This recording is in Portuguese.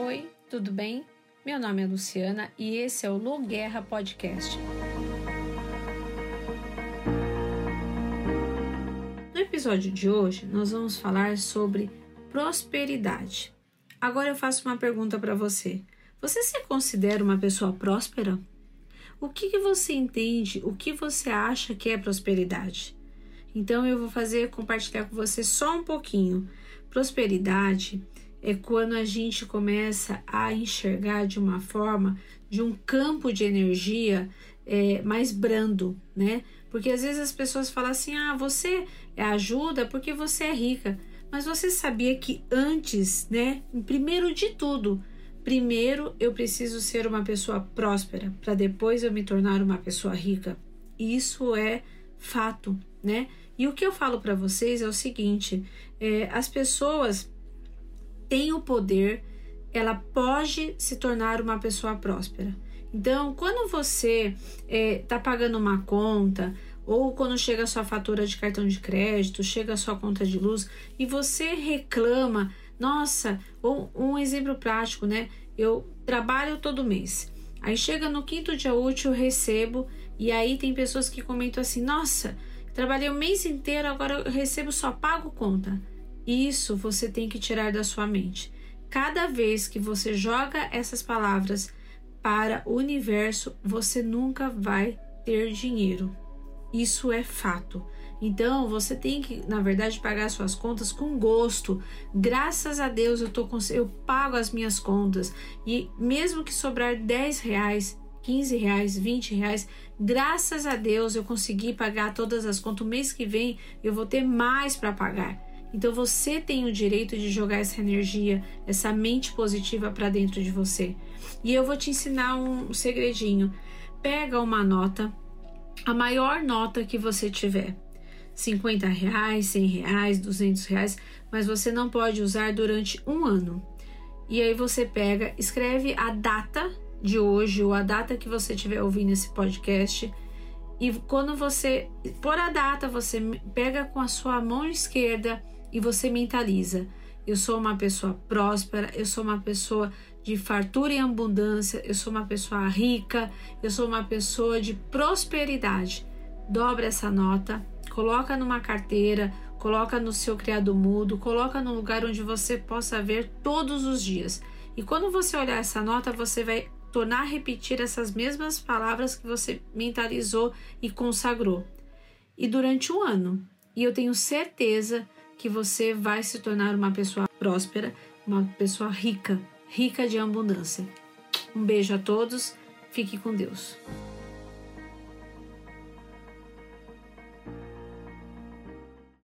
Oi, tudo bem? Meu nome é Luciana e esse é o Lu Guerra Podcast. No episódio de hoje, nós vamos falar sobre prosperidade. Agora eu faço uma pergunta para você. Você se considera uma pessoa próspera? O que, que você entende? O que você acha que é prosperidade? Então eu vou fazer compartilhar com você só um pouquinho. Prosperidade é quando a gente começa a enxergar de uma forma, de um campo de energia é, mais brando, né? Porque às vezes as pessoas falam assim: ah, você ajuda porque você é rica. Mas você sabia que antes, né? Primeiro de tudo, primeiro eu preciso ser uma pessoa próspera para depois eu me tornar uma pessoa rica. Isso é fato, né? E o que eu falo para vocês é o seguinte: é, as pessoas tem o poder, ela pode se tornar uma pessoa próspera. Então, quando você está é, tá pagando uma conta, ou quando chega a sua fatura de cartão de crédito, chega a sua conta de luz e você reclama, nossa, ou um exemplo prático, né? Eu trabalho todo mês. Aí chega no quinto dia útil, eu recebo, e aí tem pessoas que comentam assim: nossa, trabalhei o mês inteiro, agora eu recebo só pago conta. Isso você tem que tirar da sua mente. Cada vez que você joga essas palavras para o universo, você nunca vai ter dinheiro. Isso é fato. Então você tem que, na verdade, pagar suas contas com gosto. Graças a Deus eu, tô com, eu pago as minhas contas. E mesmo que sobrar 10 reais, 15 reais, 20 reais, graças a Deus eu consegui pagar todas as contas. O mês que vem eu vou ter mais para pagar. Então você tem o direito de jogar essa energia, essa mente positiva para dentro de você. E eu vou te ensinar um segredinho. Pega uma nota, a maior nota que você tiver. 50 reais, 100 reais, 200 reais, mas você não pode usar durante um ano. E aí você pega, escreve a data de hoje ou a data que você estiver ouvindo esse podcast. E quando você por a data, você pega com a sua mão esquerda e você mentaliza: eu sou uma pessoa próspera, eu sou uma pessoa de fartura e abundância, eu sou uma pessoa rica, eu sou uma pessoa de prosperidade. Dobra essa nota, coloca numa carteira, coloca no seu criado mudo, coloca num lugar onde você possa ver todos os dias. E quando você olhar essa nota, você vai tornar a repetir essas mesmas palavras que você mentalizou e consagrou. E durante um ano. E eu tenho certeza que você vai se tornar uma pessoa próspera, uma pessoa rica, rica de abundância. Um beijo a todos, fique com Deus.